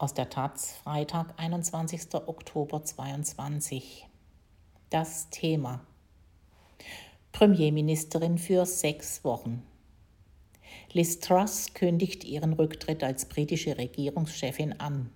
Aus der Taz, Freitag, 21. Oktober 2022. Das Thema. Premierministerin für sechs Wochen. Liz Truss kündigt ihren Rücktritt als britische Regierungschefin an.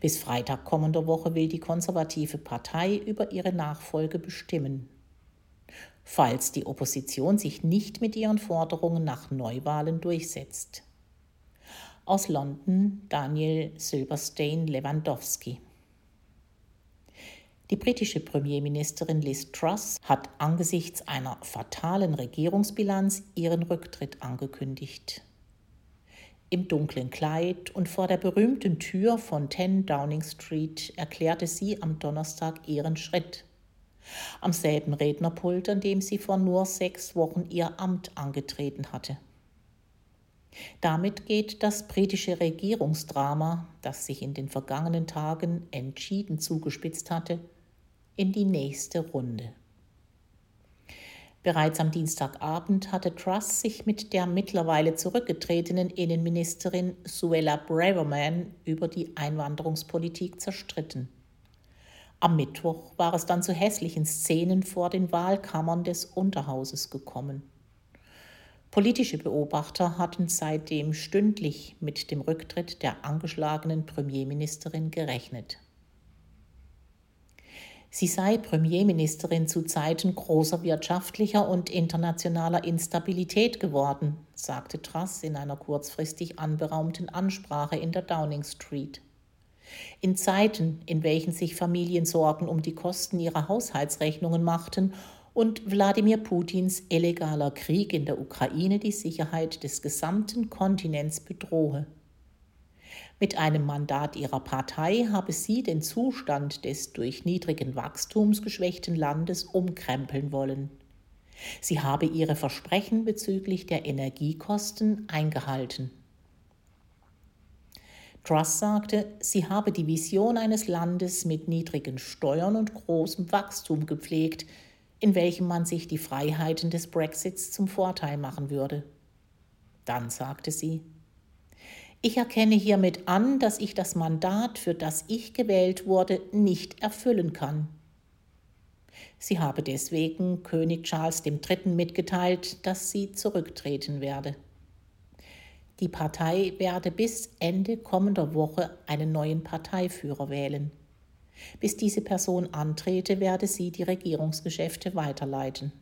Bis Freitag kommender Woche will die konservative Partei über ihre Nachfolge bestimmen. Falls die Opposition sich nicht mit ihren Forderungen nach Neuwahlen durchsetzt aus London Daniel Silberstein Lewandowski. Die britische Premierministerin Liz Truss hat angesichts einer fatalen Regierungsbilanz ihren Rücktritt angekündigt. Im dunklen Kleid und vor der berühmten Tür von 10 Downing Street erklärte sie am Donnerstag ihren Schritt. Am selben Rednerpult, an dem sie vor nur sechs Wochen ihr Amt angetreten hatte. Damit geht das britische Regierungsdrama, das sich in den vergangenen Tagen entschieden zugespitzt hatte, in die nächste Runde. Bereits am Dienstagabend hatte Truss sich mit der mittlerweile zurückgetretenen Innenministerin Suella Braverman über die Einwanderungspolitik zerstritten. Am Mittwoch war es dann zu hässlichen Szenen vor den Wahlkammern des Unterhauses gekommen. Politische Beobachter hatten seitdem stündlich mit dem Rücktritt der angeschlagenen Premierministerin gerechnet. Sie sei Premierministerin zu Zeiten großer wirtschaftlicher und internationaler Instabilität geworden, sagte Truss in einer kurzfristig anberaumten Ansprache in der Downing Street. In Zeiten, in welchen sich Familien Sorgen um die Kosten ihrer Haushaltsrechnungen machten und Wladimir Putins illegaler Krieg in der Ukraine die Sicherheit des gesamten Kontinents bedrohe. Mit einem Mandat ihrer Partei habe sie den Zustand des durch niedrigen Wachstums geschwächten Landes umkrempeln wollen. Sie habe ihre Versprechen bezüglich der Energiekosten eingehalten. Truss sagte, sie habe die Vision eines Landes mit niedrigen Steuern und großem Wachstum gepflegt, in welchem man sich die Freiheiten des Brexits zum Vorteil machen würde. Dann sagte sie, ich erkenne hiermit an, dass ich das Mandat, für das ich gewählt wurde, nicht erfüllen kann. Sie habe deswegen König Charles III. mitgeteilt, dass sie zurücktreten werde. Die Partei werde bis Ende kommender Woche einen neuen Parteiführer wählen. Bis diese Person antrete, werde sie die Regierungsgeschäfte weiterleiten.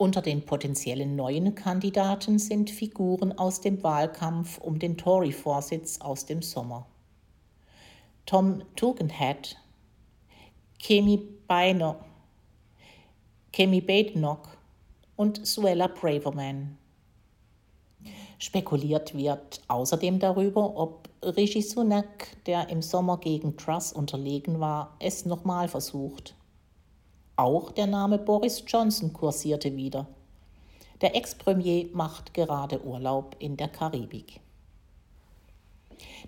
Unter den potenziellen neuen Kandidaten sind Figuren aus dem Wahlkampf um den Tory-Vorsitz aus dem Sommer. Tom Tugendhat, Kemi Beiner, Kemi Badenoch und Suella Braverman. Spekuliert wird außerdem darüber, ob Rishi Sunak, der im Sommer gegen Truss unterlegen war, es nochmal versucht. Auch der Name Boris Johnson kursierte wieder. Der Ex-Premier macht gerade Urlaub in der Karibik.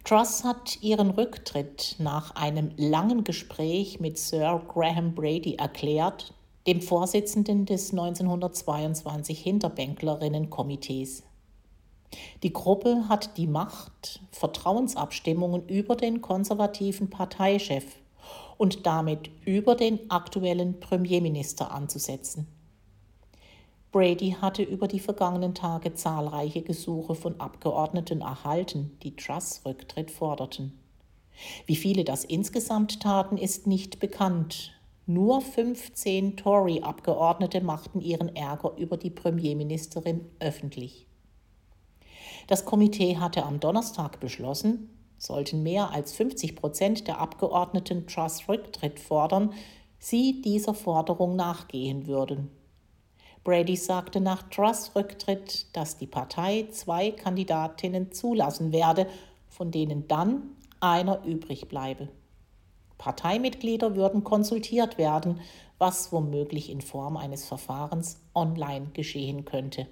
Truss hat ihren Rücktritt nach einem langen Gespräch mit Sir Graham Brady erklärt, dem Vorsitzenden des 1922 Hinterbänklerinnenkomitees. Die Gruppe hat die Macht, Vertrauensabstimmungen über den konservativen Parteichef und damit über den aktuellen Premierminister anzusetzen. Brady hatte über die vergangenen Tage zahlreiche Gesuche von Abgeordneten erhalten, die Truss Rücktritt forderten. Wie viele das insgesamt taten, ist nicht bekannt. Nur 15 Tory-Abgeordnete machten ihren Ärger über die Premierministerin öffentlich. Das Komitee hatte am Donnerstag beschlossen, sollten mehr als 50 Prozent der Abgeordneten Truss Rücktritt fordern, sie dieser Forderung nachgehen würden. Brady sagte nach Truss Rücktritt, dass die Partei zwei Kandidatinnen zulassen werde, von denen dann einer übrig bleibe. Parteimitglieder würden konsultiert werden, was womöglich in Form eines Verfahrens online geschehen könnte.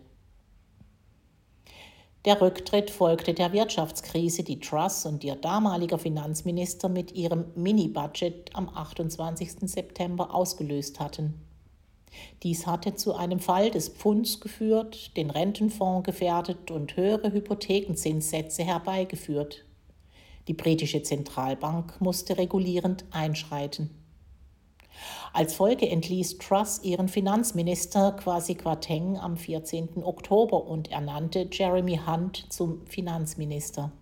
Der Rücktritt folgte der Wirtschaftskrise, die Truss und ihr damaliger Finanzminister mit ihrem Mini-Budget am 28. September ausgelöst hatten. Dies hatte zu einem Fall des Pfunds geführt, den Rentenfonds gefährdet und höhere Hypothekenzinssätze herbeigeführt. Die britische Zentralbank musste regulierend einschreiten. Als Folge entließ Truss ihren Finanzminister Kwasi Kwarteng am 14. Oktober und ernannte Jeremy Hunt zum Finanzminister.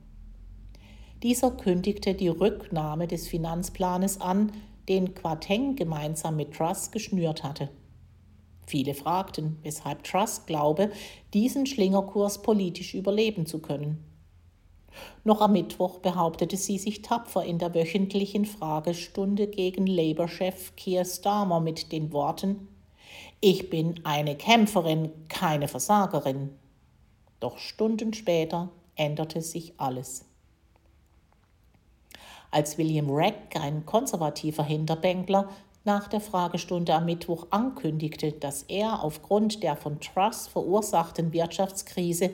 Dieser kündigte die Rücknahme des Finanzplanes an, den Kwarteng gemeinsam mit Truss geschnürt hatte. Viele fragten, weshalb Truss glaube, diesen Schlingerkurs politisch überleben zu können. Noch am Mittwoch behauptete sie sich tapfer in der wöchentlichen Fragestunde gegen Labour-Chef Keir Starmer mit den Worten Ich bin eine Kämpferin, keine Versagerin. Doch Stunden später änderte sich alles. Als William Regg, ein konservativer Hinterbänkler, nach der Fragestunde am Mittwoch ankündigte, dass er aufgrund der von Truss verursachten Wirtschaftskrise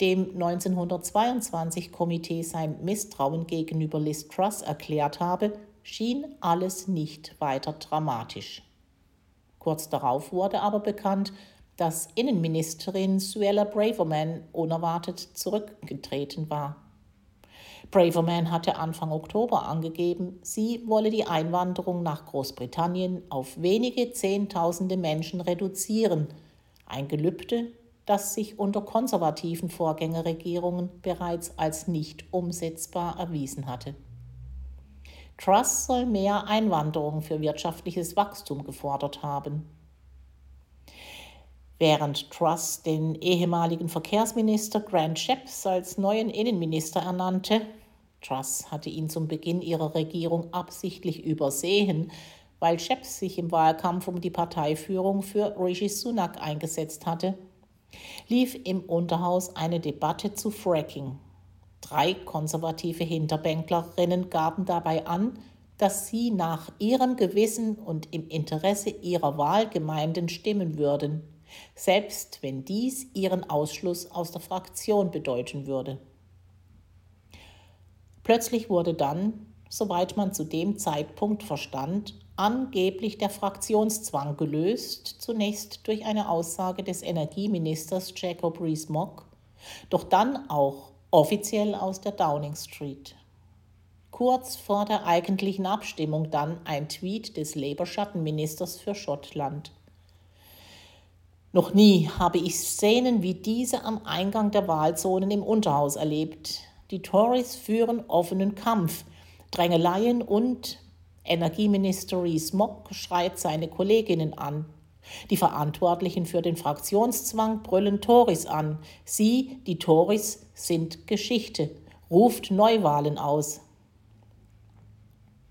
dem 1922 Komitee sein Misstrauen gegenüber Liz Truss erklärt habe, schien alles nicht weiter dramatisch. Kurz darauf wurde aber bekannt, dass Innenministerin Suella Braverman unerwartet zurückgetreten war. Braverman hatte Anfang Oktober angegeben, sie wolle die Einwanderung nach Großbritannien auf wenige Zehntausende Menschen reduzieren, ein Gelübde, das sich unter konservativen Vorgängerregierungen bereits als nicht umsetzbar erwiesen hatte. Truss soll mehr Einwanderung für wirtschaftliches Wachstum gefordert haben. Während Truss den ehemaligen Verkehrsminister Grant Shapps als neuen Innenminister ernannte, Truss hatte ihn zum Beginn ihrer Regierung absichtlich übersehen, weil Shapps sich im Wahlkampf um die Parteiführung für Rishi Sunak eingesetzt hatte, lief im Unterhaus eine Debatte zu Fracking. Drei konservative Hinterbänklerinnen gaben dabei an, dass sie nach ihrem Gewissen und im Interesse ihrer Wahlgemeinden stimmen würden, selbst wenn dies ihren Ausschluss aus der Fraktion bedeuten würde. Plötzlich wurde dann, soweit man zu dem Zeitpunkt verstand, angeblich der Fraktionszwang gelöst, zunächst durch eine Aussage des Energieministers Jacob Rees-Mogg, doch dann auch offiziell aus der Downing Street. Kurz vor der eigentlichen Abstimmung dann ein Tweet des Labour-Schattenministers für Schottland. Noch nie habe ich Szenen wie diese am Eingang der Wahlzonen im Unterhaus erlebt. Die Tories führen offenen Kampf, Drängeleien und Energieminister Rees-Mogg schreit seine Kolleginnen an. Die Verantwortlichen für den Fraktionszwang brüllen Tories an. Sie, die Tories, sind Geschichte. Ruft Neuwahlen aus.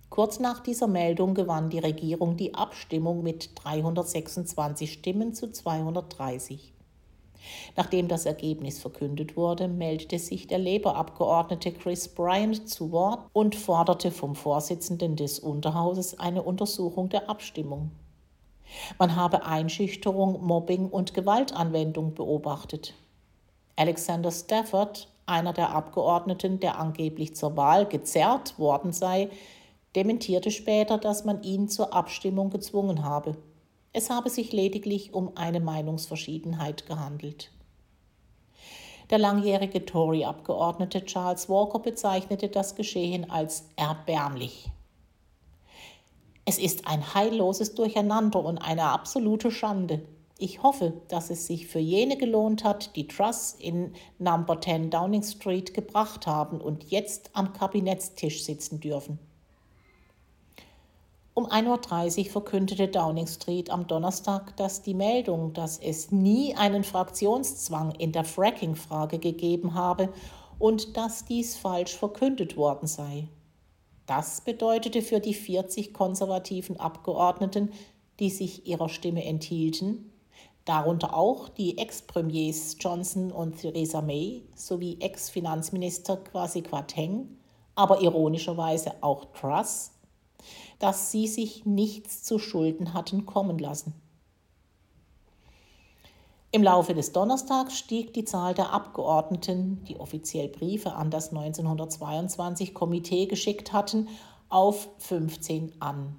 Kurz nach dieser Meldung gewann die Regierung die Abstimmung mit 326 Stimmen zu 230. Nachdem das Ergebnis verkündet wurde, meldete sich der Labour-Abgeordnete Chris Bryant zu Wort und forderte vom Vorsitzenden des Unterhauses eine Untersuchung der Abstimmung. Man habe Einschüchterung, Mobbing und Gewaltanwendung beobachtet. Alexander Stafford, einer der Abgeordneten, der angeblich zur Wahl gezerrt worden sei, dementierte später, dass man ihn zur Abstimmung gezwungen habe. Es habe sich lediglich um eine Meinungsverschiedenheit gehandelt. Der langjährige Tory-Abgeordnete Charles Walker bezeichnete das Geschehen als erbärmlich. Es ist ein heilloses Durcheinander und eine absolute Schande. Ich hoffe, dass es sich für jene gelohnt hat, die Truss in Number 10 Downing Street gebracht haben und jetzt am Kabinettstisch sitzen dürfen. Um 1.30 Uhr verkündete Downing Street am Donnerstag, dass die Meldung, dass es nie einen Fraktionszwang in der Fracking-Frage gegeben habe und dass dies falsch verkündet worden sei. Das bedeutete für die 40 konservativen Abgeordneten, die sich ihrer Stimme enthielten, darunter auch die Ex-Premiers Johnson und Theresa May sowie Ex-Finanzminister Kwasi Kwarteng, aber ironischerweise auch Truss, dass sie sich nichts zu Schulden hatten kommen lassen. Im Laufe des Donnerstags stieg die Zahl der Abgeordneten, die offiziell Briefe an das 1922 Komitee geschickt hatten, auf 15 an.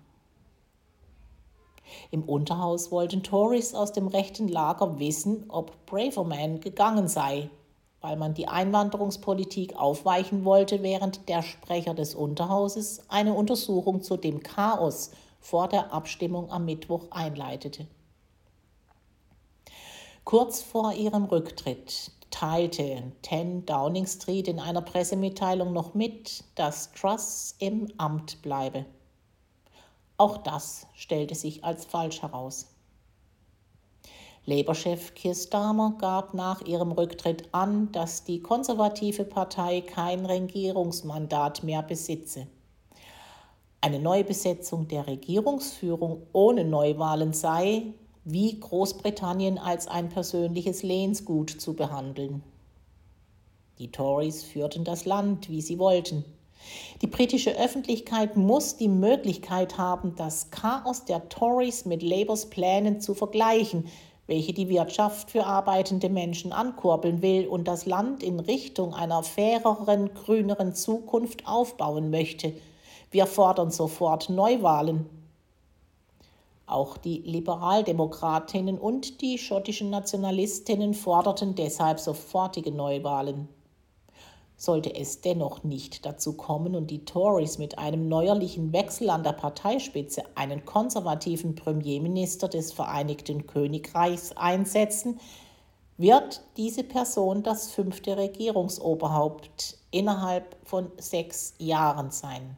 Im Unterhaus wollten Tories aus dem rechten Lager wissen, ob Braverman gegangen sei, weil man die Einwanderungspolitik aufweichen wollte, während der Sprecher des Unterhauses eine Untersuchung zu dem Chaos vor der Abstimmung am Mittwoch einleitete. Kurz vor ihrem Rücktritt teilte 10 Downing Street in einer Pressemitteilung noch mit, dass Truss im Amt bleibe. Auch das stellte sich als falsch heraus. Labour-Chef Keir Starmer gab nach ihrem Rücktritt an, dass die konservative Partei kein Regierungsmandat mehr besitze. Eine Neubesetzung der Regierungsführung ohne Neuwahlen sei, wie Großbritannien als ein persönliches Lehnsgut zu behandeln. Die Tories führten das Land, wie sie wollten. Die britische Öffentlichkeit muss die Möglichkeit haben, das Chaos der Tories mit Labours Plänen zu vergleichen, welche die Wirtschaft für arbeitende Menschen ankurbeln will und das Land in Richtung einer faireren, grüneren Zukunft aufbauen möchte. Wir fordern sofort Neuwahlen. Auch die Liberaldemokratinnen und die schottischen Nationalistinnen forderten deshalb sofortige Neuwahlen. Sollte es dennoch nicht dazu kommen und die Tories mit einem neuerlichen Wechsel an der Parteispitze einen konservativen Premierminister des Vereinigten Königreichs einsetzen, wird diese Person das fünfte Regierungsoberhaupt innerhalb von sechs Jahren sein.